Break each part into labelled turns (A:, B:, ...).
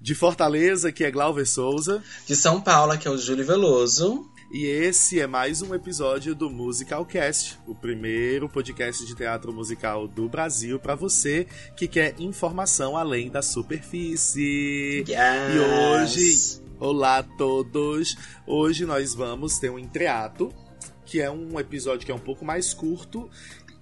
A: De Fortaleza, que é Glauber Souza.
B: De São Paulo, que é o Júlio Veloso.
A: E esse é mais um episódio do Musicalcast, o primeiro podcast de teatro musical do Brasil para você que quer informação além da superfície.
B: Yes.
A: E hoje, olá a todos. Hoje nós vamos ter um entreato, que é um episódio que é um pouco mais curto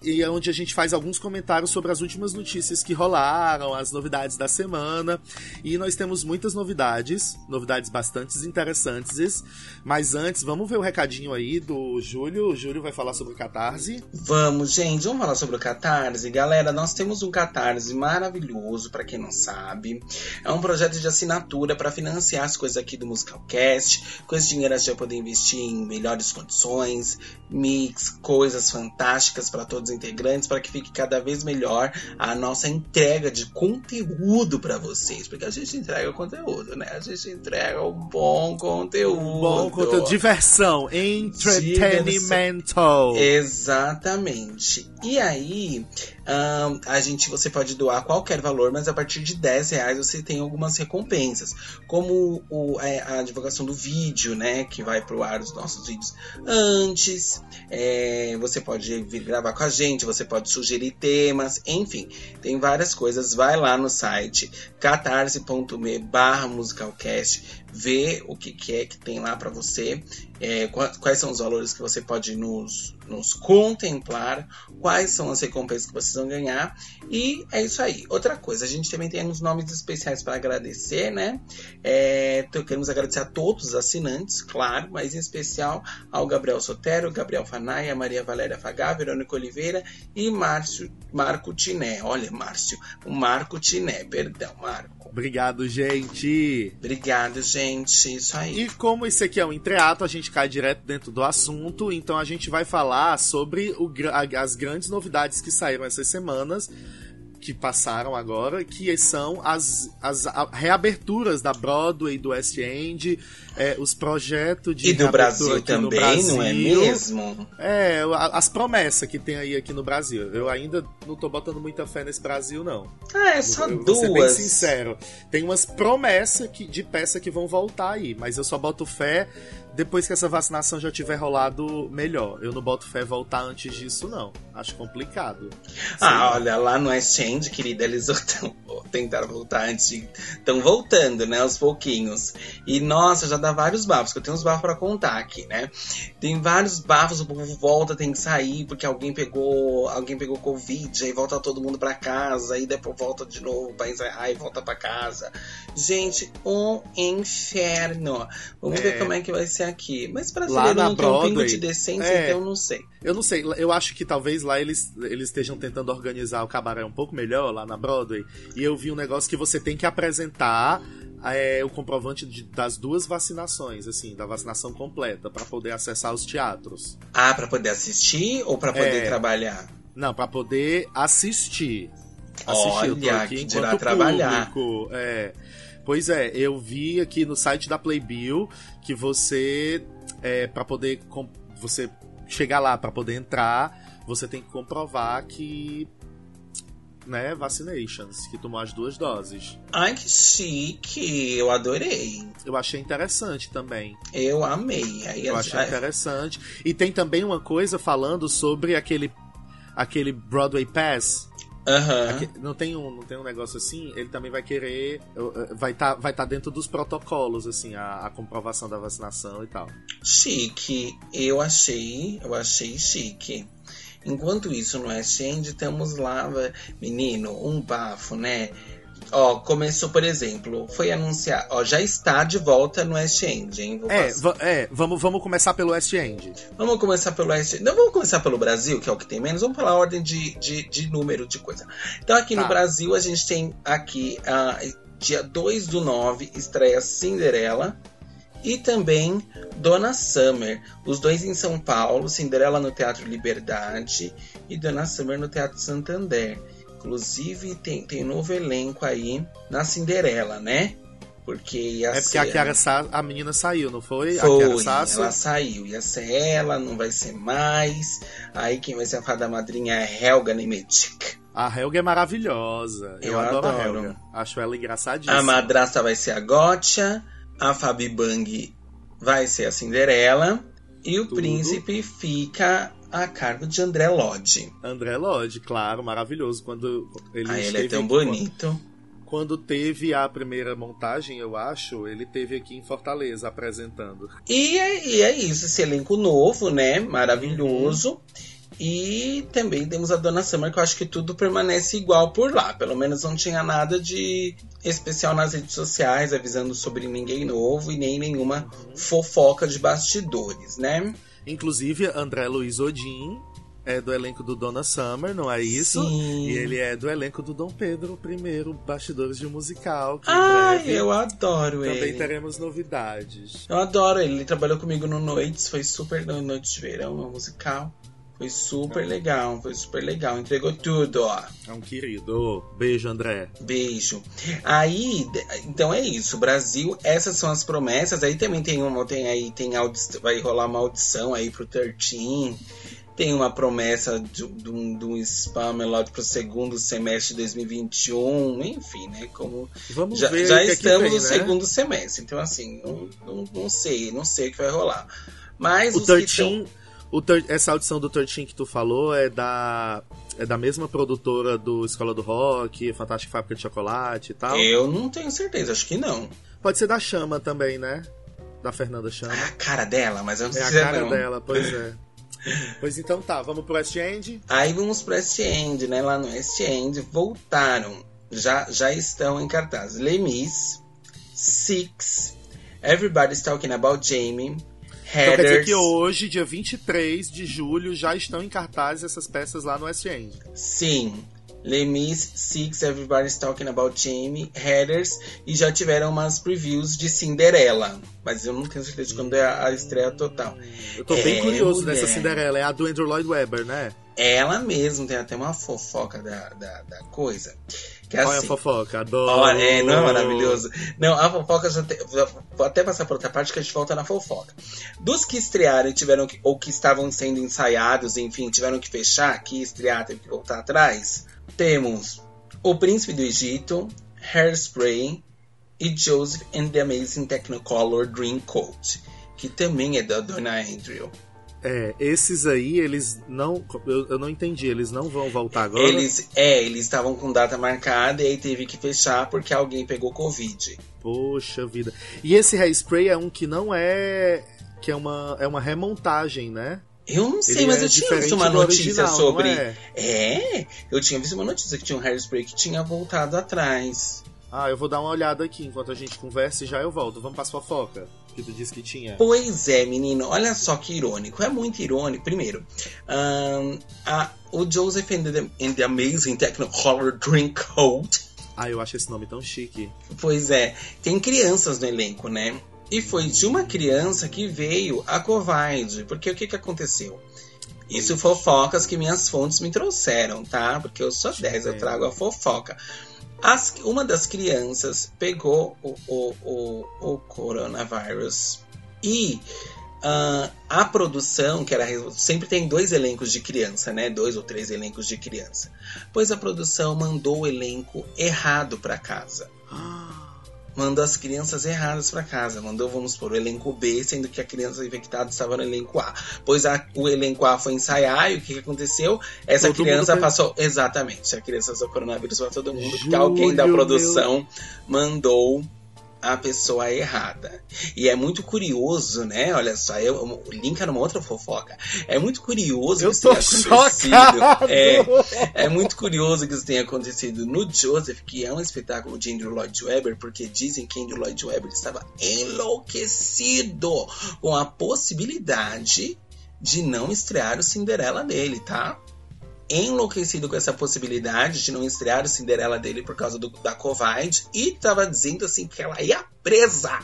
A: e é onde a gente faz alguns comentários sobre as últimas notícias que rolaram, as novidades da semana. E nós temos muitas novidades, novidades bastante interessantes. Mas antes, vamos ver o recadinho aí do Júlio. O Júlio vai falar sobre o Catarse.
B: Vamos, gente, vamos falar sobre o Catarse. Galera, nós temos um Catarse maravilhoso, para quem não sabe. É um projeto de assinatura para financiar as coisas aqui do Musicalcast. Com esse dinheiro a gente vai poder investir em melhores condições, mix, coisas fantásticas para todos integrantes para que fique cada vez melhor a nossa entrega de conteúdo para vocês, porque a gente entrega conteúdo, né? A gente entrega um bom conteúdo.
A: Bom conteúdo, diversão, entretenimento.
B: Exatamente. E aí, a gente, você pode doar qualquer valor, mas a partir de 10 reais você tem algumas recompensas, como o, é, a divulgação do vídeo, né, que vai pro ar os nossos vídeos antes. É, você pode vir gravar com a gente, você pode sugerir temas, enfim, tem várias coisas. Vai lá no site catarse.me barra musicalcast, vê o que, que é que tem lá para você, é, quais são os valores que você pode nos, nos contemplar, quais são as recompensas que vocês vão ganhar. E é isso aí. Outra coisa, a gente também tem uns nomes especiais para agradecer, né? É, então, queremos agradecer a todos os assinantes, claro, mas em especial ao Gabriel Sotero, Gabriel Fanaia, Maria Valéria Fagá, Verônica Oliveira e Márcio, Marco Tiné. Olha, Márcio, o Marco Tiné, perdão, Marco.
A: Obrigado, gente.
B: Obrigado, gente. Isso aí.
A: E como isso aqui é um entreato, a gente cai direto dentro do assunto. Então a gente vai falar sobre o, as grandes novidades que saíram essas semanas que passaram agora, que são as, as reaberturas da Broadway, do West End, é, os projetos de.
B: E do Brasil também, Brasil, não é mesmo?
A: É, as promessas que tem aí aqui no Brasil. Eu ainda não tô botando muita fé nesse Brasil, não.
B: Ah, é só
A: eu,
B: duas.
A: Vou ser bem sincero. Tem umas promessas que, de peça que vão voltar aí, mas eu só boto fé depois que essa vacinação já tiver rolado melhor. Eu não boto fé voltar antes disso, não. Acho complicado.
B: Ah, olha, lá no Exchange, querida, eles tentaram voltar antes. Estão voltando, né? Aos pouquinhos. E nossa, já dá vários bafos, que eu tenho uns bafos para contar aqui, né? Tem vários bafos, o povo volta, tem que sair, porque alguém pegou. Alguém pegou Covid, aí volta todo mundo para casa, aí depois volta de novo pra ensaiar e volta para casa. Gente, um inferno. Vamos é... ver como é que vai ser aqui. Mas brasileiro não Broadway, tem um pingo de decência, é, então eu não sei.
A: Eu não sei, eu acho que talvez lá eles, eles estejam tentando organizar o cabaré um pouco melhor lá na Broadway. E eu vi um negócio que você tem que apresentar é, o comprovante de, das duas vacinações, assim, da vacinação completa, para poder acessar os teatros.
B: Ah, para poder assistir ou para poder é, trabalhar?
A: Não, para poder assistir. Assistir,
B: Olha, aqui que dirá trabalhar.
A: Público, é. Pois é, eu vi aqui no site da Playbill que você, é, para poder você chegar lá, para poder entrar, você tem que comprovar que né, vaccinations, que tomou as duas doses.
B: Ai, que chique! Eu adorei.
A: Eu achei interessante também.
B: Eu amei. Aí
A: eu achei interessante. E tem também uma coisa falando sobre aquele aquele Broadway Pass
B: Uhum.
A: não, tem um, não tem um negócio assim, ele também vai querer. Vai estar tá, vai tá dentro dos protocolos, assim, a, a, comprovação da vacinação e tal.
B: Chique. Eu achei. Eu achei chique. Enquanto isso, no Exchange, temos lá, menino, um bafo, né? Ó, começou, por exemplo, foi anunciar, ó, já está de volta no West End, hein?
A: É, é vamos, vamos começar pelo West End.
B: Vamos começar pelo West End. Não, vamos começar pelo Brasil, que é o que tem menos. Vamos falar a ordem de, de, de número de coisa. Então, aqui tá. no Brasil, a gente tem aqui, uh, dia 2 do 9, estreia Cinderela e também Dona Summer. Os dois em São Paulo, Cinderela no Teatro Liberdade e Dona Summer no Teatro Santander. Inclusive, tem, tem novo elenco aí na Cinderela, né? Porque ia
A: É porque
B: ser...
A: a Kiara Sa... a menina saiu, não foi?
B: Foi, ela saiu. Ia ser ela, não vai ser mais. Aí quem vai ser a fada madrinha é Helga Nemetic.
A: A Helga é maravilhosa. Eu,
B: Eu
A: adoro, a
B: adoro.
A: Helga. Acho ela engraçadíssima.
B: A madrasta vai ser a Gotcha, a Fabi Bang vai ser a Cinderela e o
A: Tudo.
B: príncipe fica a cargo de André Lodge.
A: André Lodge, claro, maravilhoso. Quando ele
B: Ah, ele é tão bonito.
A: Quando teve a primeira montagem, eu acho, ele teve aqui em Fortaleza apresentando.
B: E é, e é isso, esse elenco novo, né? Maravilhoso. E também temos a Dona Summer, que eu acho que tudo permanece igual por lá. Pelo menos não tinha nada de especial nas redes sociais, avisando sobre ninguém novo e nem nenhuma fofoca de bastidores, né?
A: Inclusive, André Luiz Odin é do elenco do Donna Summer, não é isso?
B: Sim.
A: E ele é do elenco do Dom Pedro I, Bastidores de Musical,
B: Ai,
A: breve
B: eu adoro
A: também
B: ele.
A: teremos novidades.
B: Eu adoro ele. Ele trabalhou comigo no Noites, foi super no Noites de Verão, meu musical. Foi super legal, foi super legal. Entregou tudo, ó.
A: É um querido. Beijo, André.
B: Beijo. Aí, então é isso. Brasil, essas são as promessas. Aí também tem uma, tem aí, tem audição, vai rolar uma audição aí pro 13. Tem uma promessa de, de um, de um spam melódico pro segundo semestre de 2021. Enfim, né? Como
A: Vamos
B: já,
A: ver
B: já
A: o que é
B: estamos
A: vem,
B: no
A: né?
B: segundo semestre. Então, assim, não, não, não sei, não sei o que vai rolar. Mas
A: O
B: os que
A: 13,
B: tão-
A: essa audição do 13 que tu falou é da é da mesma produtora do Escola do Rock, Fantástica Fábrica de Chocolate e tal.
B: Eu não tenho certeza, acho que não.
A: Pode ser da Chama também, né? Da Fernanda Chama.
B: É a cara dela, mas eu não
A: É a
B: sei
A: cara
B: não.
A: dela, pois é. Pois então tá, vamos pro West End?
B: Aí vamos pro West End, né? Lá no West End voltaram. Já, já estão em cartaz. Lemis, Six, Everybody's Talking About Jamie,
A: Então quer dizer que hoje, dia 23 de julho, já estão em cartaz essas peças lá no West End.
B: Sim. Lemis, Six, Everybody's Talking About Jamie, Heathers. E já tiveram umas previews de Cinderela. Mas eu não tenho certeza de quando é a a estreia total.
A: Eu tô bem
B: É,
A: curioso
B: mulher.
A: dessa Cinderela, é a do Andrew Lloyd Webber, né?
B: Ela mesmo tem até uma fofoca da, da, da coisa. Que é
A: Olha a
B: assim.
A: fofoca, adoro.
B: Olha, é, não é maravilhoso? Não, a fofoca já tem. Vou até passar para outra parte que a gente volta na fofoca. Dos que estrearam e tiveram que, ou que estavam sendo ensaiados, enfim, tiveram que fechar aqui, estrear, teve que voltar atrás. Temos O Príncipe do Egito, Hairspray e Joseph and the Amazing Technicolor Dreamcoat, que também é da Dona Andrew.
A: É, esses aí, eles não. Eu, eu não entendi, eles não vão voltar agora.
B: Eles, é, eles estavam com data marcada e aí teve que fechar porque alguém pegou Covid.
A: Poxa vida. E esse hairspray é um que não é. que é uma, é uma remontagem, né?
B: Eu não sei,
A: Ele
B: mas
A: é
B: eu tinha visto uma notícia
A: original,
B: sobre.
A: é?
B: É, eu tinha visto uma notícia que tinha um hairspray que tinha voltado atrás.
A: Ah, eu vou dar uma olhada aqui enquanto a gente conversa e já eu volto. Vamos pra fofoca. Que tu disse que tinha.
B: Pois é, menino, olha só que irônico. É muito irônico. Primeiro, ahn, a- o Joseph and the, and the Amazing Technicolor Dreamcoat.
A: Ah, eu acho esse nome tão chique.
B: Pois é, tem crianças no elenco, né? E foi de uma criança que veio a Covid. Porque o que, que aconteceu? Isso fofocas que minhas fontes me trouxeram, tá? Porque eu sou 10, eu trago a fofoca. As- uma das crianças pegou o, o, o, o coronavírus e ah, a produção, que era sempre tem dois elencos de criança, né? Dois ou três elencos de criança. Pois a produção mandou o elenco errado para casa mandou as crianças erradas para casa. Mandou, vamos supor, o elenco B, sendo que a criança infectada estava no elenco A. Pois a- o elenco A foi ensaiar e o que, que aconteceu? Essa
A: Todo
B: criança passou. Exatamente, a criança passou coronavírus para todo mundo, porque
A: Júlio,
B: alguém da
A: meu-
B: produção mandou a pessoa errada. E é muito curioso, né? Olha só, eu, linka numa outra fofoca. É muito curioso
A: Eu
B: que isso tenha acontecido.
A: chocado!
B: É, é muito curioso que isso tenha acontecido no Joseph, que é um espetáculo de Andrew Lloyd Webber, porque dizem que Andrew Lloyd Webber estava enlouquecido com a possibilidade de não estrear o Cinderela dele, tá? Enlouquecido com essa possibilidade de não estrear o Cinderela dele por causa do- da Covid e tava dizendo assim que ela ia presa,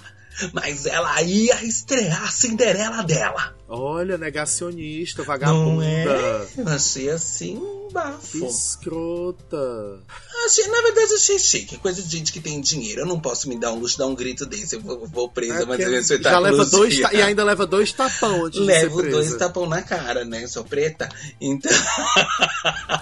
B: mas ela ia estrear a Cinderela dela.
A: Olha, negacionista, vagabunda. Não
B: é? Achei assim bafo.
A: Que escrota.
B: Achei, na verdade, achei chique. Coisa de gente que tem dinheiro. Eu não posso me dar um luxo, dar um grito desse. Eu vou, vou presa, é mas eu respeitar
A: já leva dois E ainda leva dois tapão antes
B: Levo dois tapão na cara, né? Sou preta. Então.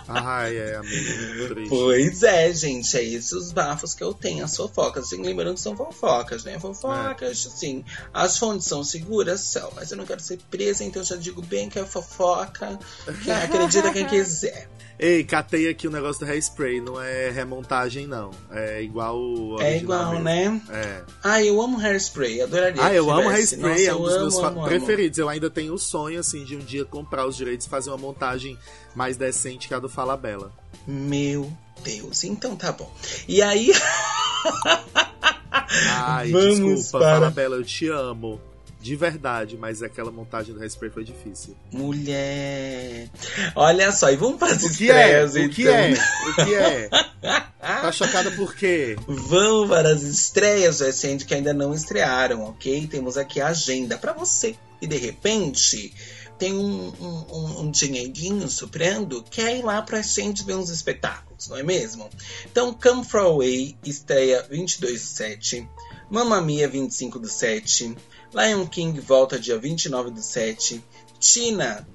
A: Ai, é, amigo.
B: Pois é, gente. É esses os bafos que eu tenho. As fofocas. Assim, lembrando que são fofocas, né? Fofocas, é. assim. As fontes são seguras, são. Mas eu não quero ser presa, então eu já digo bem que é fofoca. Que acredita quem quiser.
A: Ei, catei aqui o negócio do hairspray, não é remontagem, não. É igual.
B: É igual, né?
A: É.
B: Ah, eu amo hairspray, adoraria.
A: Ah, eu amo hairspray, Nossa, é um dos amo, meus amo, preferidos. Amo. Eu ainda tenho o sonho, assim, de um dia comprar os direitos e fazer uma montagem mais decente que a do Fala Bela.
B: Meu Deus, então tá bom. E aí.
A: Ai, Vamos desculpa, para... Fala Bela, eu te amo. De verdade, mas aquela montagem do Hairspray foi difícil.
B: Mulher. Olha só, e vamos para as
A: que
B: estreias,
A: é? O que é? então. O que é? tá chocada por quê?
B: Vamos para as estreias recentes que ainda não estrearam, ok? Temos aqui a agenda para você. E de repente tem um, um, um, dinheirinho soprando, quer ir lá pra gente ver uns espetáculos, não é mesmo? Então, Come From Away estreia 22 do 7, Mamma Mia 25 do 7, Lion King volta dia 29 do 7. Tina,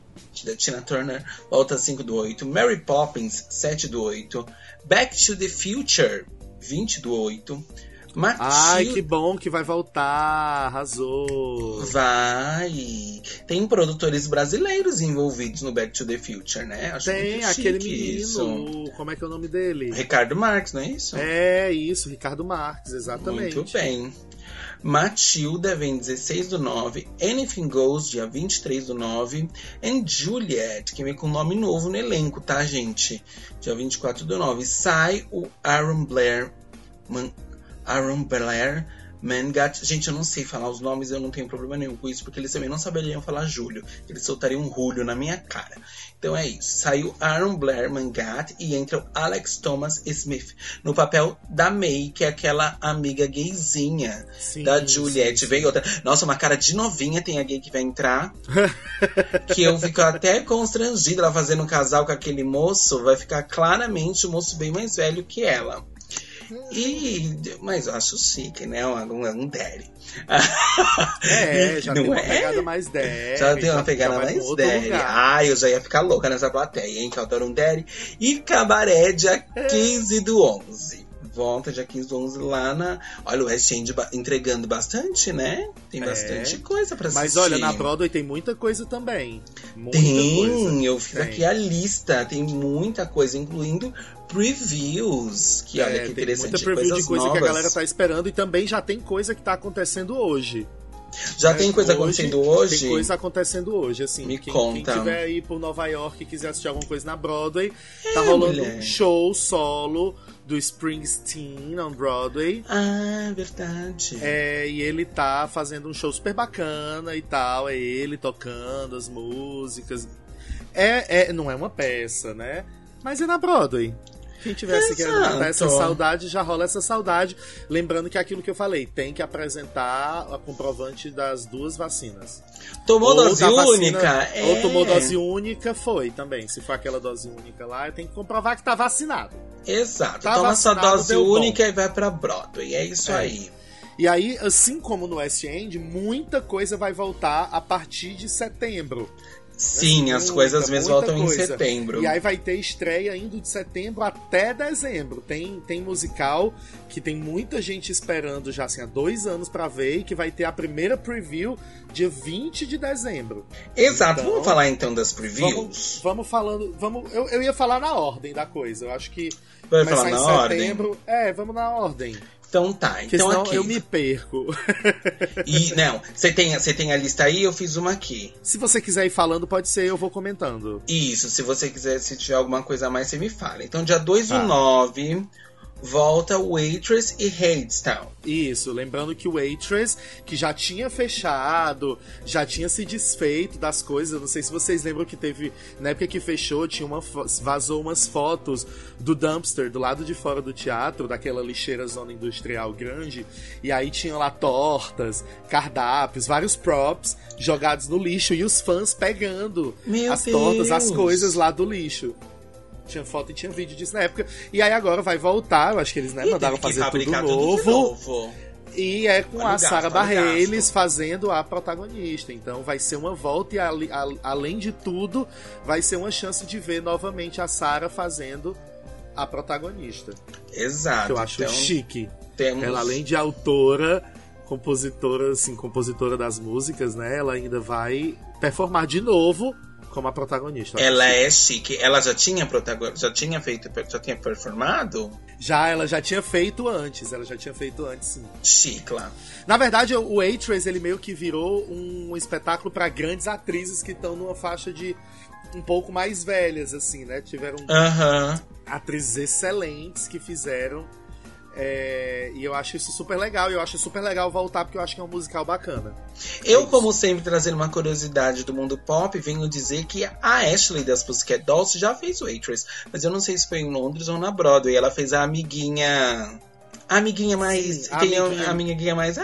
B: da Tina Turner, volta 5 do 8. Mary Poppins, 7 do 8. Back to the Future, 20 do 8.
A: Matilda... Ai, que bom que vai voltar, arrasou.
B: Vai. Tem produtores brasileiros envolvidos no Back to the Future, né?
A: Acho Tem, aquele menino, isso. como é que é o nome dele?
B: Ricardo Marques, não é isso?
A: É, isso, Ricardo Marques, exatamente.
B: Muito bem. Matilda vem 16 do 9, Anything Goes, dia 23 do 9, and Juliet, que vem com nome novo no elenco, tá, gente? Dia 24 do 9. Sai o Aaron Blair, Man, Aaron Blair Mangat. Gente, eu não sei falar os nomes, eu não tenho problema nenhum com isso, porque eles também não saberiam falar Júlio. Eles soltariam um Julio na minha cara. Então é isso. Saiu Aaron Blair Mangat e entra o Alex Thomas Smith no papel da May, que é aquela amiga gayzinha sim, da Juliette. Sim. Vem outra. Nossa, uma cara de novinha tem a gay que vai entrar. que eu fico até constrangida ela fazendo um casal com aquele moço. Vai ficar claramente o moço bem mais velho que ela. E, mas eu acho chique, né? Um, um daddy.
A: É, já não tem uma é? pegada mais daddy.
B: Já tem uma pegada mais daddy. Ah, eu já ia ficar louca nessa plateia, hein? Que eu adoro um daddy. E cabaré dia 15 do 11 volta dia 15 do 11 lá na. Olha, o West End entregando bastante, né? Tem é. bastante coisa pra assistir.
A: Mas olha, na Broadway tem muita coisa também. Muita
B: tem,
A: coisa.
B: eu fiz tem. aqui a lista. Tem muita coisa, incluindo previews. Que é, olha que interessante.
A: Muita preview de coisa novas. que a galera tá esperando e também já tem coisa que tá acontecendo hoje.
B: Já né? tem coisa hoje, acontecendo hoje?
A: Tem coisa acontecendo hoje, assim.
B: Me
A: quem,
B: conta.
A: Quem tiver aí por Nova York e quiser assistir alguma coisa na Broadway, é, tá rolando mulher. um show solo do Springsteen on Broadway.
B: Ah, verdade.
A: É, e ele tá fazendo um show super bacana e tal. É ele tocando as músicas. É, é, não é uma peça, né? Mas é na Broadway. Quem tivesse Exato. querendo matar essa saudade, já rola essa saudade. Lembrando que é aquilo que eu falei, tem que apresentar a comprovante das duas vacinas.
B: Tomou ou dose única?
A: É. Ou tomou dose única, foi também. Se for aquela dose única lá, tem que comprovar que tá vacinado.
B: Exato. Tá Toma essa dose única bom. e vai pra Broadway. É isso é. aí.
A: E aí, assim como no West End, muita coisa vai voltar a partir de setembro.
B: Sim, as coisas mesmo voltam coisa. em setembro.
A: E aí vai ter estreia indo de setembro até dezembro. Tem, tem musical que tem muita gente esperando já assim, há dois anos para ver e que vai ter a primeira preview dia 20 de dezembro.
B: Exato, então, vamos falar então das previews?
A: Vamos, vamos falando. Vamos, eu, eu ia falar na ordem da coisa. Eu acho que.
B: Vai falar na ordem?
A: É, vamos na ordem.
B: Então tá. Porque então
A: aqui. eu me perco.
B: e não, você tem, você tem a lista aí, eu fiz uma aqui.
A: Se você quiser ir falando, pode ser, eu vou comentando.
B: Isso, se você quiser, se tiver alguma coisa a mais, você me fala. Então, dia 2 do 9, tá. Volta Waitress e Hadestown.
A: Isso, lembrando que o Waitress, que já tinha fechado, já tinha se desfeito das coisas. Não sei se vocês lembram que teve, na época que fechou, tinha uma vazou umas fotos do dumpster do lado de fora do teatro, daquela lixeira zona industrial grande, e aí tinham lá tortas, cardápios, vários props jogados no lixo e os fãs pegando
B: Meu
A: as
B: Deus.
A: tortas, as coisas lá do lixo. Tinha foto e tinha vídeo disso na época. E aí agora vai voltar, eu acho que eles né,
B: E
A: mandaram fazer tudo
B: fabricar
A: novo. E é com
B: Olha
A: a Bareilles
B: gasto.
A: fazendo a protagonista. Então vai ser uma volta e a- além de tudo, vai ser uma chance de ver novamente a Sarah fazendo a protagonista.
B: Exato.
A: Que eu acho
B: então,
A: chique.
B: temos...
A: Ela além de autora, compositora, assim, compositora das músicas, né? Ela ainda vai performar de novo como a protagonista.
B: Ela é chique. Ela já tinha protagon... já tinha feito, já tinha performado?
A: Já, ela já tinha feito antes, ela já tinha feito antes, sim.
B: Lá.
A: Na verdade, o Waitress, ele meio que virou um espetáculo para grandes atrizes que estão numa faixa de um pouco mais velhas, assim, né? Tiveram
B: Aham.
A: atrizes excelentes que fizeram. é, e eu acho isso super legal. E eu acho super legal voltar porque eu acho que é um musical bacana.
B: Eu, como sempre, trazendo uma curiosidade do mundo pop, venho dizer que a Ashley das Pussycat Dolls já fez Waitress. Mas eu não sei se foi em Londres ou na Broadway. Ela fez a amiguinha... A amiguinha mais...
A: Sim, a
B: Quem é
A: amiguinha.
B: a amiguinha mais...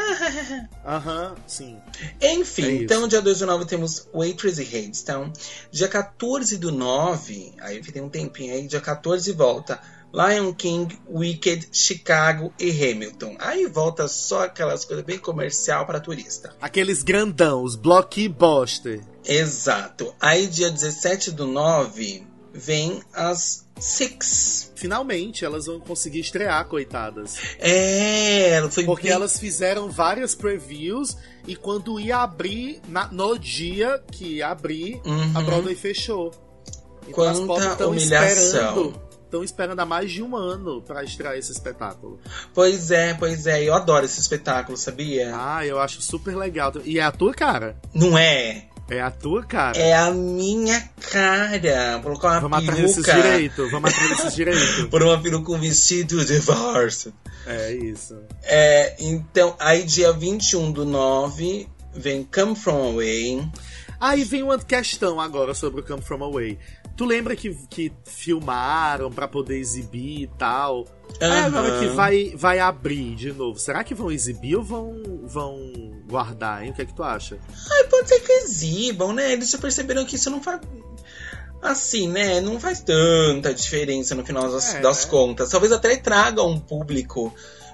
A: Aham, sim.
B: Enfim,
A: É
B: então dia 2 do 9 temos Waitress e Hades. Então, dia 14 do 9, aí tem um tempinho aí, dia 14 volta Lion King, Wicked, Chicago e Hamilton. Aí volta só aquelas coisas bem comercial para turista.
A: Aqueles grandão, os blockbuster.
B: Exato. Aí dia 17 do 9 vem as Six.
A: Finalmente elas vão conseguir estrear, coitadas.
B: É, foi
A: Porque
B: bem-
A: elas fizeram várias previews e quando ia abrir, na- no dia que ia abrir,
B: Uhum.
A: a Broadway fechou. Então
B: Quanta humilhação.
A: Estão esperando há mais de um ano pra estrear esse espetáculo.
B: Pois é, pois é. Eu adoro esse espetáculo, sabia?
A: Ah, eu acho super legal. E é a tua cara.
B: Não é?
A: É a tua cara.
B: É a minha cara. Colocar uma
A: Vamos atrás desses
B: peruca.
A: direitos. Vamos atrás desses direitos.
B: Por uma peruca com vestido de farsa.
A: É isso.
B: É, então, aí dia 21 do 9 vem Come From Away.
A: Aí vem uma questão agora sobre o Come From Away. Tu lembra que, que filmaram pra poder exibir e tal? Aí
B: Aham.
A: agora que vai, vai abrir de novo, será que vão exibir ou vão, vão guardar, hein? O que é que tu acha?
B: Ai, pode ser que exibam, né? Eles já perceberam que isso não faz. Assim, né? Não faz tanta diferença no final das,
A: É,
B: das contas. Talvez até traga um público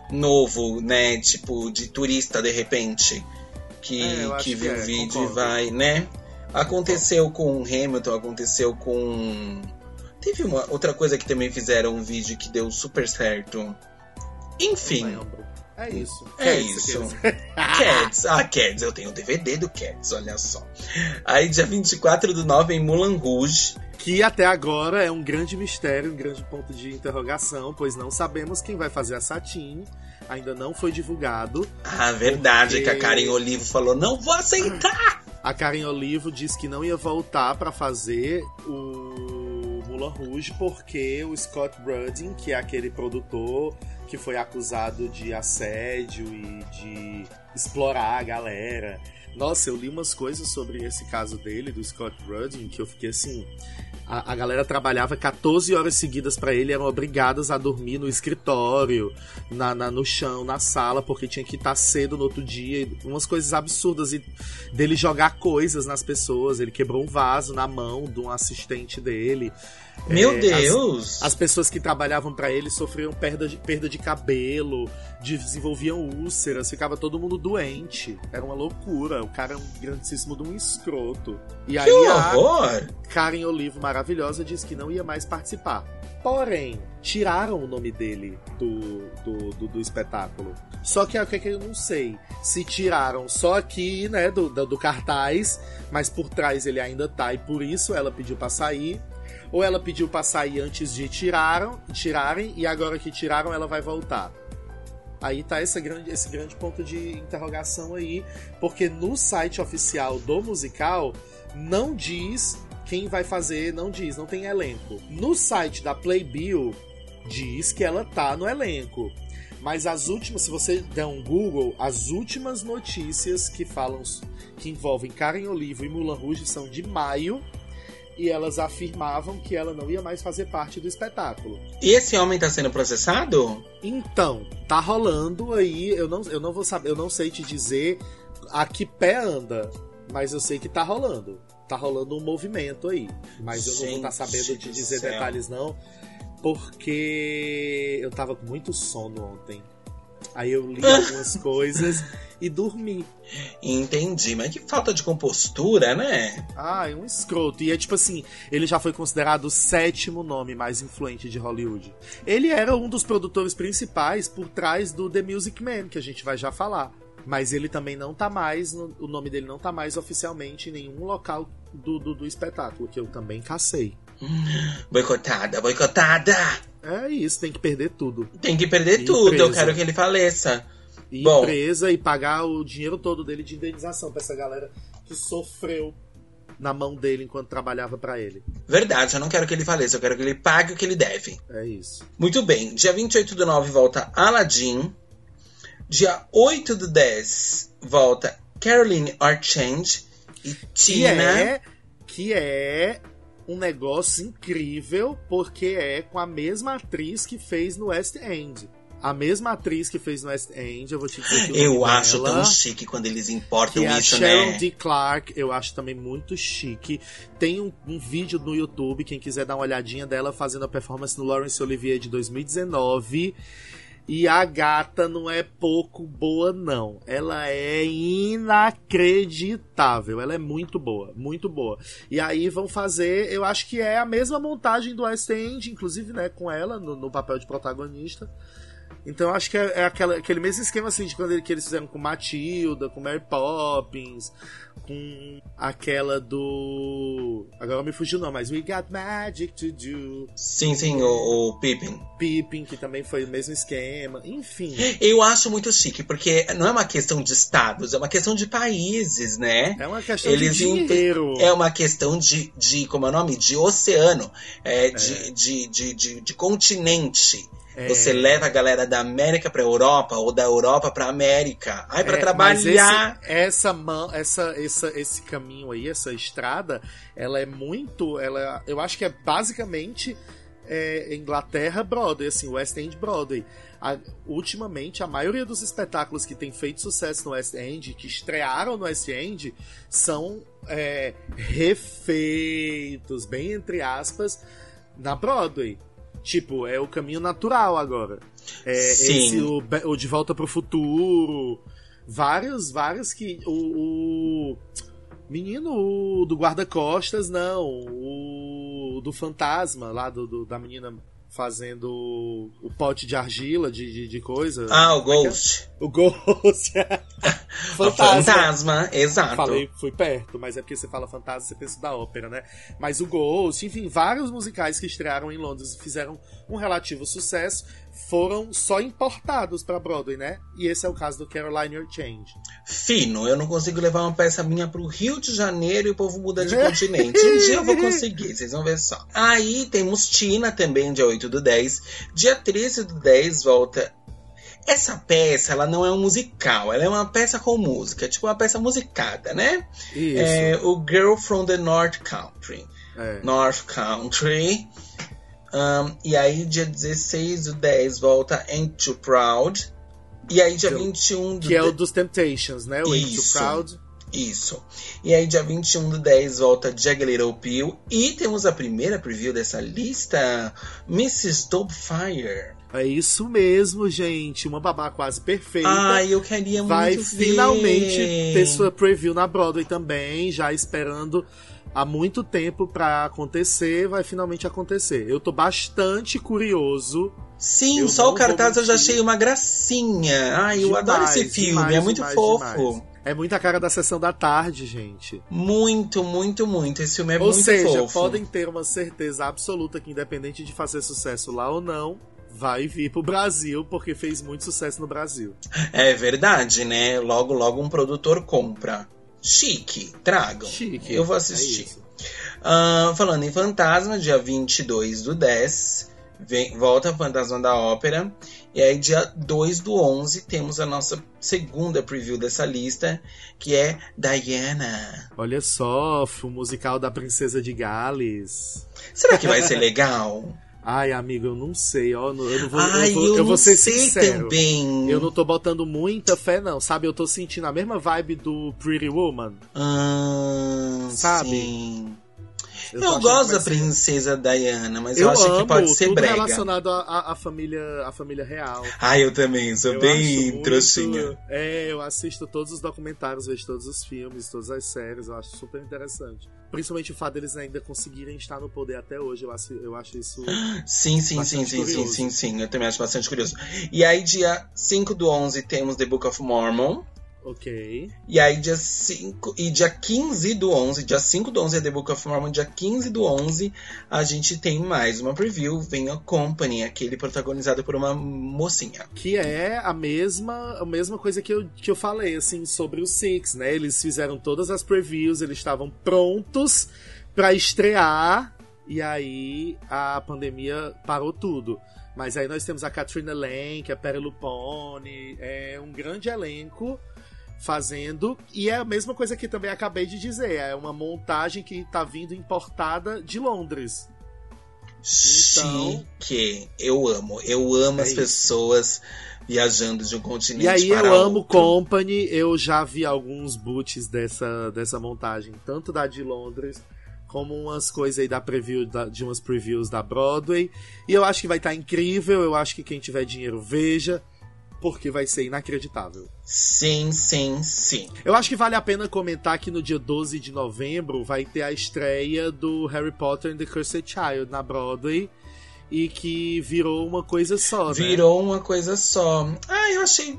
B: novo, né? Tipo, de turista de repente. Que,
A: É,
B: que viu
A: é,
B: o vídeo e vai, né? Aconteceu com Hamilton, aconteceu com. Teve uma outra coisa que também fizeram um vídeo que deu super certo. Enfim.
A: É isso.
B: É
A: Cats,
B: isso. Cats. Ah, Cats. Eu tenho o DVD do Cats, olha só. Aí, dia 24 do 9 em Mulan Rouge.
A: Que até agora é um grande mistério, um grande ponto de interrogação, pois não sabemos quem vai fazer a Satine. Ainda não foi divulgado.
B: Ah, verdade,
A: Porque-
B: que a Karen Olivo falou, não vou aceitar!
A: A Karen Olivo disse que não ia voltar pra fazer o Mulan Rouge porque o Scott Rudin, que é aquele produtor que foi acusado de assédio e de explorar a galera. Nossa, eu li umas coisas sobre esse caso dele, do Scott Rudin, que eu fiquei assim. A, a galera trabalhava 14 horas seguidas pra ele, eram obrigadas a dormir no escritório, na, na- no chão, na sala, porque tinha que estar cedo no outro dia. Umas coisas absurdas. E dele jogar coisas nas pessoas. Ele quebrou um vaso na mão de um assistente dele.
B: Meu
A: É,
B: Deus!
A: As pessoas que trabalhavam pra ele sofriam perda de, perda de cabelo, desenvolviam úlceras, ficava todo mundo doente. Era uma loucura. O cara é um grandíssimo de um escroto. E aí
B: que
A: a
B: horror!
A: Karen Olivo maravilhosa disse que não ia mais participar. Porém, tiraram o nome dele do, do, do, do espetáculo. Só que é o que eu não sei. Se tiraram só aqui, né, do, do, do cartaz, mas por trás ele ainda tá e por isso ela pediu pra sair. Ou ela pediu pra sair antes de tiraram, tirarem e agora que tiraram ela vai voltar. Aí tá esse grande, esse grande ponto de interrogação aí, porque no site oficial do musical não diz quem vai fazer, não diz, não tem elenco. No site da Playbill diz que ela tá no elenco. Mas as últimas, se você der um Google, as últimas notícias que falam que envolvem Karen Olivo e Mulan Rouge são de maio e elas afirmavam que ela não ia mais fazer parte do espetáculo.
B: E esse homem tá sendo processado?
A: Então, tá rolando aí, eu não, eu não vou saber, eu não sei te dizer a que pé anda, mas eu sei que tá rolando. Tá rolando um movimento aí. Mas eu não vou estar tá sabendo te dizer detalhes, não. Porque eu tava com muito sono ontem. Aí eu li algumas coisas e dormi.
B: Entendi, mas que falta de compostura, né?
A: Ah, é um escroto. E é tipo assim, ele já foi considerado o sétimo nome mais influente de Hollywood. Ele era um dos produtores principais por trás do The Music Man, que a gente vai já falar. Mas ele também não tá mais, o nome dele não tá mais oficialmente em nenhum local do, do, do espetáculo, que eu também cacei.
B: Boicotada, boicotada!
A: É isso, tem que perder tudo.
B: Tem que perder e tudo, eu quero que ele faleça.
A: E Bom, empresa e pagar o dinheiro todo dele de indenização pra essa galera que sofreu na mão dele enquanto trabalhava para ele.
B: Verdade, eu não quero que ele faleça, eu quero que ele pague o que ele deve.
A: É isso.
B: Muito bem, dia 28 do 9 volta Aladdin. Dia 8 do 10 volta Caroline Archange e Tina.
A: Que é, que é um negócio incrível, porque é com a mesma atriz que fez no West End. A mesma atriz que fez no West End, eu vou te dizer que
B: Eu acho dela, tão chique quando eles importam
A: que
B: isso,
A: é
B: a
A: Sharon
B: né?
A: D. Clark, eu acho também muito chique. Tem um, um, vídeo no YouTube, quem quiser dar uma olhadinha dela fazendo a performance no Laurence Olivier de 2019. E a gata não é pouco boa, não. Ela é inacreditável. Ela é muito boa, muito boa. E aí vão fazer, eu acho que é a mesma montagem do West End, inclusive, né, com ela no, no papel de protagonista. Então acho que é, é aquela, aquele mesmo esquema assim de quando ele, que eles fizeram com Matilda, com Mary Poppins, com aquela do. Agora me fugiu não, mas We Got Magic to Do.
B: Sim, sim, o, o Pippin.
A: Pippin, que também foi o mesmo esquema. Enfim.
B: Eu acho muito chique, porque não é uma questão de estados, é uma questão de países, né?
A: É uma questão Eles de dinheiro.
B: É uma questão de, de como é o nome? De oceano, é, é. De, de, de, de, de continente. É... Você leva a galera da América pra Europa ou da Europa pra América. Ai, pra é, trabalhar.
A: Esse, essa, mão, essa, essa, esse caminho aí, essa estrada, ela é muito. Ela, eu acho que é basicamente é, Inglaterra Broadway, assim, West End Broadway. A, ultimamente, a maioria dos espetáculos que tem feito sucesso no West End, que estrearam no West End, são é, refeitos, bem entre aspas, na Broadway. Tipo, é o caminho natural agora. É, Sim. Esse, o, o De Volta pro Futuro. Vários, vários que. O. o menino o do guarda-costas, não. O do fantasma, lá do, do da menina fazendo o pote de argila, de, de, de coisa.
B: Ah, o é é? Ghost.
A: É? O Ghost.
B: fantasma. fantasma, exato.
A: Falei, fui perto, mas é porque você fala fantasma, você pensa da ópera, né? Mas o Ghost, enfim, vários musicais que estrearam em Londres e fizeram um relativo sucesso foram só importados para Broadway, né? E esse é o caso do Carolina Change.
B: Fino, eu não consigo levar uma peça minha pro Rio de Janeiro e o povo muda de continente. Um dia eu vou conseguir, vocês vão ver só. Aí temos Tina também, dia 8 do 10. Dia 13 do 10 volta essa peça, ela não é um musical, ela é uma peça com música, tipo uma peça musicada, né?
A: Isso.
B: É o Girl from the North Country.
A: É.
B: North Country. Um, e aí, dia 16 do 10, volta Ain't Too Proud. E aí, dia que, 21
A: do. Que é o dos Temptations, né? O Ain't Too Proud.
B: Isso. E aí, dia 21 do 10, volta Jagged Little Pill. E temos a primeira preview dessa lista: Mrs. Dobefire.
A: É isso mesmo, gente. Uma babá quase perfeita.
B: Ai, eu queria muito
A: Vai
B: ver.
A: finalmente ter sua preview na Broadway também, já esperando há muito tempo para acontecer, vai finalmente acontecer. Eu tô bastante curioso.
B: Sim, eu só o cartaz eu já achei uma gracinha. Ai, eu adoro esse filme, demais, é muito demais, fofo.
A: É muita cara da sessão da tarde, gente.
B: Muito, muito, muito. Esse filme é
A: ou
B: muito
A: seja,
B: fofo.
A: Ou seja, podem ter uma certeza absoluta que, independente de fazer sucesso lá ou não, vai vir pro Brasil, porque fez muito sucesso no Brasil.
B: É verdade, né? Logo, logo um produtor compra. Chique, tragam.
A: Chique.
B: Eu vou assistir. É uh, falando em Fantasma, dia 22 do 10, Vem, volta Fantasma da Ópera. E aí, dia 2 do 11, temos a nossa segunda preview dessa lista, que é Diana.
A: Olha só, o musical da Princesa de Gales.
B: Será que vai ser legal?
A: Ai, amigo, eu não sei, ó. Eu não vou,
B: Ai,
A: eu vou,
B: eu,
A: eu vou
B: não
A: ser
B: sei
A: sincero.
B: também.
A: Eu não tô botando muita fé, não, sabe? Eu tô sentindo a mesma vibe do Pretty Woman.
B: Ah,
A: Sabe?
B: Sim.
A: Eu,
B: Eu, gosto da
A: ser-
B: princesa Diana, mas eu,
A: Eu
B: acho que pode ser
A: tudo
B: brega.
A: relacionado à, família, à família real.
B: Ai, eu também, sou
A: Eu
B: bem
A: acho muito-
B: trouxinha.
A: É, eu assisto todos os documentários, vejo todos os filmes, todas as séries, eu acho super interessante. Principalmente o fato deles ainda conseguirem estar no poder até hoje, eu acho, eu acho isso.
B: Sim, sim, sim, sim, sim, sim, sim. Eu também acho bastante curioso. E aí, dia 5 do 11, temos The Book of Mormon.
A: Ok.
B: E aí, dia 5 e dia 15 do 11, dia 5 do 11 é The Book of Mormon, dia 15 do 11, a gente tem mais uma preview, Vem a Company, aquele protagonizado por uma mocinha.
A: Que é a mesma, a mesma coisa que eu, que eu falei, assim, sobre o Six, né? Eles fizeram todas as previews, eles estavam prontos pra estrear, e aí a pandemia parou tudo. Mas aí nós temos a Katrina Lane, a Perry Lupone, é um grande elenco fazendo. E é a mesma coisa que também acabei de dizer, é uma montagem que tá vindo importada de Londres. Então-
B: Chique. Eu amo. Eu amo
A: É
B: as
A: isso.
B: pessoas viajando de um continente
A: E aí
B: para
A: eu amo
B: outro.
A: Company, eu já vi alguns boots dessa, dessa montagem, tanto da de Londres, como umas coisas aí da preview, da- de umas previews da Broadway. E eu acho que vai estar incrível, eu acho que quem tiver dinheiro veja, porque vai ser inacreditável.
B: Sim, sim, sim.
A: Eu acho que vale a pena comentar que no dia 12 de novembro vai ter a estreia do Harry Potter and the Cursed Child na Broadway. E que virou uma coisa só, né?
B: Virou uma coisa só. Ah, eu achei.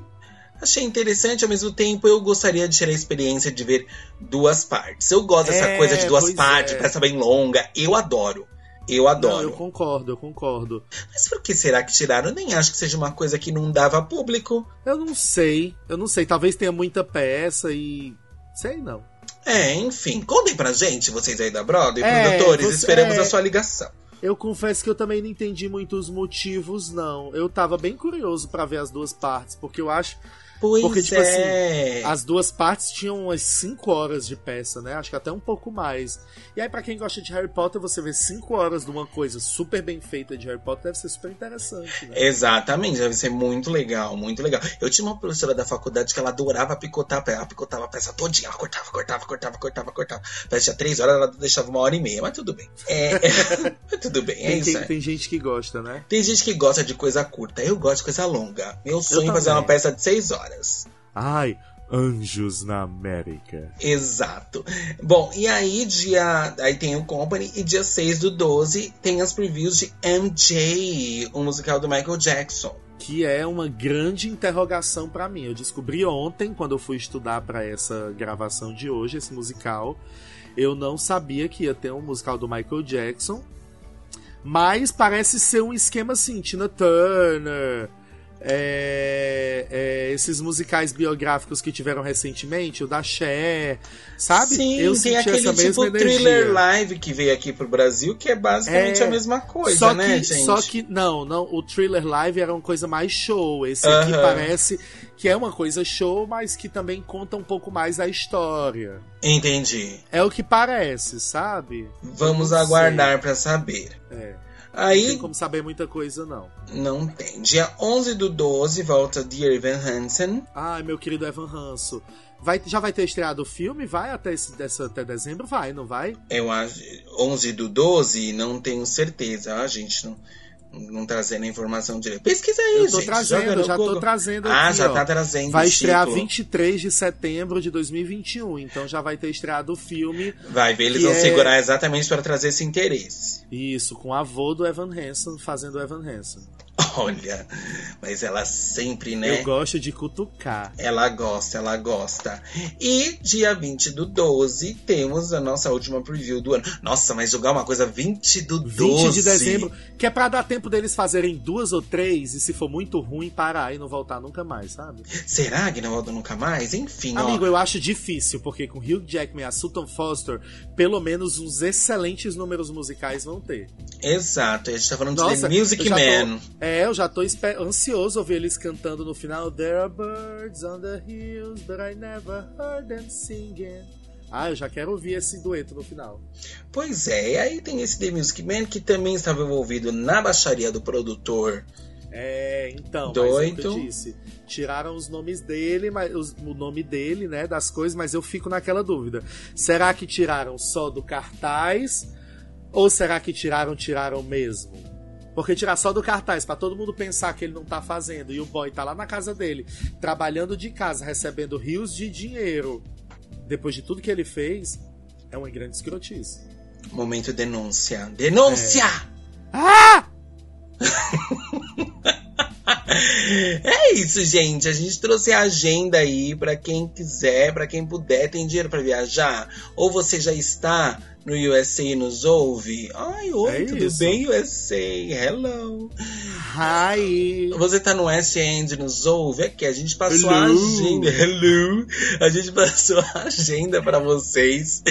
B: Achei interessante, ao mesmo tempo eu gostaria de ter a experiência de ver duas partes. Eu gosto dessa
A: É,
B: coisa de duas
A: pois
B: partes,
A: é.
B: peça bem longa. Eu adoro. Eu
A: Não,
B: adoro.
A: eu concordo, eu concordo.
B: Mas por que será que tiraram? Eu nem acho que seja uma coisa que não dava público.
A: Eu não sei, eu não sei. Talvez tenha muita peça e. Sei não.
B: É, enfim. Contem pra gente, vocês aí da Broadway,
A: É,
B: produtores,
A: você-
B: esperamos
A: é.
B: a sua ligação.
A: Eu confesso que eu também não entendi muito os motivos, não. Eu tava bem curioso pra ver as duas partes, porque eu acho.
B: Pois
A: Porque, tipo
B: é.
A: As duas partes tinham umas 5 horas de peça, né? Acho que até um pouco mais. E aí, pra quem gosta de Harry Potter, você vê 5 horas de uma coisa super bem feita de Harry Potter, deve ser super interessante, né?
B: Exatamente, deve ser muito legal, muito legal. Eu tinha uma professora da faculdade que ela adorava picotar a peça, ela picotava a peça todinha, ela cortava, cortava, cortava, cortava, cortava. Peça tinha três horas, ela deixava uma hora e meia, mas tudo bem. É, mas tudo bem, é
A: Tem,
B: isso.
A: quem-
B: aí.
A: tem gente que gosta, né?
B: Tem gente que gosta de coisa curta, eu gosto de coisa longa. Meu sonho é fazer uma peça de seis horas.
A: Ai, Anjos na América.
B: Exato. Bom, e aí dia. Aí tem o Company e dia 6 do 12 tem as previews de MJ, o musical do Michael Jackson.
A: que é uma grande interrogação pra mim. Eu descobri ontem, quando eu fui estudar pra essa gravação de hoje, esse musical, eu não sabia que ia ter um musical do Michael Jackson, mas parece ser um esquema assim, Tina Turner, é, é, esses musicais biográficos que tiveram recentemente, o da Cher, sabe?
B: Sim,
A: eu
B: tem
A: senti
B: aquele
A: essa mesma
B: tipo
A: energia.
B: thriller live que veio aqui pro Brasil, que é basicamente
A: É,
B: a mesma coisa,
A: só
B: né,
A: que,
B: gente?
A: Só que, não, não, o thriller live era uma coisa mais show. Esse aqui
B: Aham.
A: parece que é uma coisa show, mas que também conta um pouco mais a história.
B: Entendi.
A: É o que parece, sabe?
B: Vamos aguardar pra saber.
A: sei. É, não tem
B: Aí,
A: como saber muita coisa, não.
B: não tem. Dia 11 do 12 volta Dear Evan Hansen.
A: Ai, meu querido Evan Hanso. Vai, já vai ter estreado o filme? Vai até, esse, dessa, até dezembro? Vai, não vai?
B: Eu acho. 11 do 12, não tenho certeza. A gente não, não trazendo a informação direito. Pesquisa aí,
A: Eu tô
B: gente.
A: trazendo, já tô trazendo
B: Ah,
A: aqui,
B: já
A: ó.
B: tá trazendo.
A: Vai estrear
B: ciclo.
A: 23 de setembro de 2021, então já vai ter estreado o filme.
B: Vai ver, eles vão
A: é-
B: segurar exatamente para trazer esse interesse.
A: Isso, com o avô do Evan Hansen fazendo o Evan Hansen.
B: Olha, mas ela sempre, né?
A: Eu gosto de cutucar.
B: Ela gosta, ela gosta. E dia 20 do 12 temos a nossa última preview do ano. Nossa, mas jogar uma coisa 20 do 12.
A: 20 de dezembro, que é pra dar tempo deles fazerem duas ou três e se for muito ruim, parar e não voltar nunca mais, sabe?
B: Será que não volta nunca mais? Enfim,
A: Amigo,
B: ó.
A: eu acho difícil, porque com Hugh Jackman e a Sutton Foster, pelo menos uns excelentes números musicais vão ter.
B: Exato, a gente tá falando de
A: Nossa,
B: The Music Man.
A: Tô, é, eu já tô ansioso ouvir eles cantando no final There are birds on the hills, but I never heard them singing. Ah, eu já quero ouvir esse dueto no final.
B: Pois é, e aí tem esse The Music Man que também estava envolvido na baixaria do produtor.
A: É, então,
B: Doido.
A: mas é eu disse. Tiraram os nomes dele, mas os, o nome dele, né, das coisas, mas eu fico naquela dúvida. Será que tiraram só do cartaz? Ou será que tiraram, tiraram mesmo? Porque tirar só do cartaz para todo mundo pensar que ele não tá fazendo e o boy tá lá na casa dele, trabalhando de casa, recebendo rios de dinheiro, depois de tudo que ele fez, é uma grande escrotice.
B: Momento denúncia. Denúncia!
A: É. Ah!
B: é isso, gente. A gente trouxe a agenda aí para quem quiser, para quem puder. Tem dinheiro para viajar? Ou você já está no USA e nos ouve? Ai, oi,
A: É
B: tudo
A: isso.
B: bem, USA? Hello.
A: Hi!
B: Você tá no S e nos ouve? Aqui, a gente passou a
A: Hello.
B: agenda. Hello! A gente passou a agenda pra vocês.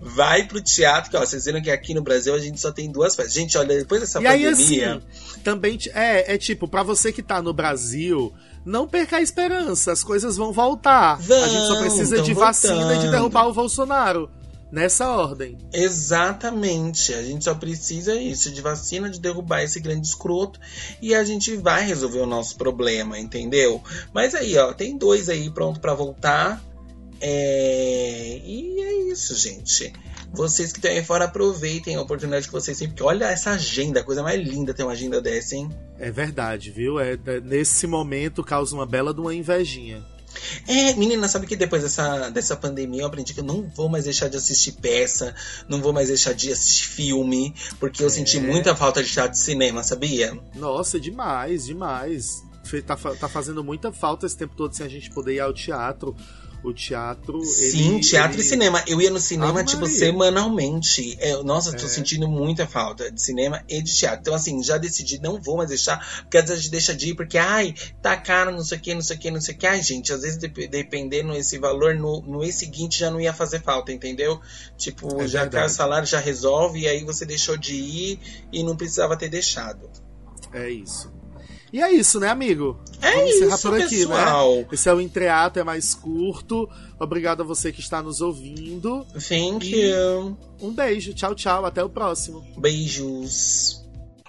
B: Vai pro teatro, que ó, vocês viram que aqui no Brasil a gente só tem duas peças. Gente, olha, depois dessa
A: E aí,
B: pandemia.
A: assim, também é, é tipo, pra você que tá no Brasil, não perca a esperança, as coisas vão voltar. a gente só
B: Vão,
A: precisa de vacina e de
B: voltando.
A: derrubar o Bolsonaro. Nessa ordem.
B: Exatamente. A gente só precisa isso, de vacina, de derrubar esse grande escroto. E a gente vai resolver o nosso problema, entendeu? Mas aí, ó, tem dois aí pronto pra voltar. É... E é isso, gente. Vocês que estão aí fora, aproveitem a oportunidade que vocês têm. Porque olha essa agenda, a coisa mais linda ter uma agenda dessa, hein?
A: É verdade, viu? É, é- nesse momento causa uma bela de uma invejinha.
B: É, menina, sabe que depois dessa, dessa pandemia eu aprendi que eu não vou mais deixar de assistir peça, não vou mais deixar de assistir filme, porque eu
A: É.
B: senti muita falta de teatro de cinema, sabia?
A: Nossa, demais, demais. Tá, tá fazendo muita falta esse tempo todo sem a gente poder ir ao teatro. O teatro.
B: Sim,
A: ele-
B: teatro
A: ele-
B: e cinema. Eu ia no cinema, tipo, semanalmente. É, nossa, tô
A: É.
B: sentindo muita falta de cinema e de teatro. Então, assim, já decidi, não vou mais deixar, porque às vezes a gente deixa de ir, porque, ai, tá caro, não sei o que, não sei o que, não sei o que. Ai, gente, às vezes, dep- dependendo esse valor, no, no mês seguinte já não ia fazer falta, entendeu? Tipo,
A: É
B: já cai o salário, já resolve, e aí você deixou de ir e não precisava ter deixado.
A: É isso. E é isso, né, amigo?
B: É
A: Vamos encerrar
B: isso,
A: por aqui,
B: pessoal.
A: né? Esse é o entreato, é mais curto. Obrigado a você que está nos ouvindo.
B: Thank
A: E-
B: you.
A: Um beijo, tchau, tchau, até o próximo.
B: Beijos.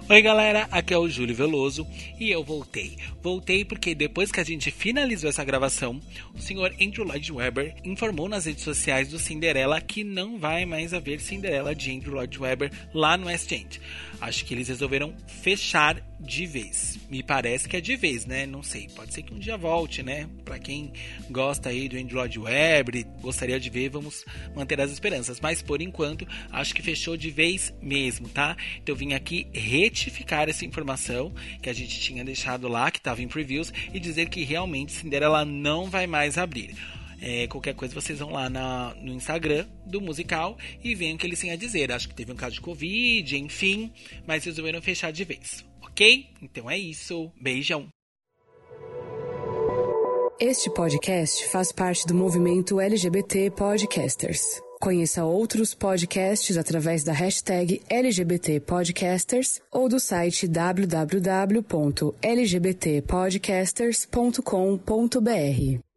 C: Oi galera, aqui é o Júlio Veloso e eu voltei. Voltei porque depois que a gente finalizou essa gravação, o senhor Andrew Lloyd Webber informou nas redes sociais do Cinderela que não vai mais haver Cinderela de Andrew Lloyd Webber lá no West End. Acho que eles resolveram fechar de vez. Me parece que é de vez, né? Não sei. Pode ser que um dia volte, né? Pra quem gosta aí do Andrew Webber gostaria de ver, vamos manter as esperanças. Mas por enquanto, acho que fechou de vez mesmo, tá? Então eu vim aqui retificar essa informação que a gente tinha deixado lá, que estava em previews, e dizer que realmente Cinderela não vai mais abrir. É, qualquer coisa vocês vão lá na- no Instagram do musical e veem o que eles têm a dizer. Acho que teve um caso de Covid, enfim, mas resolveram fechar de vez, ok? Então é isso, beijão!
D: Este podcast faz parte do movimento LGBT Podcasters. Conheça outros podcasts através da hashtag LGBT Podcasters ou do site www.lgbtpodcasters.com.br.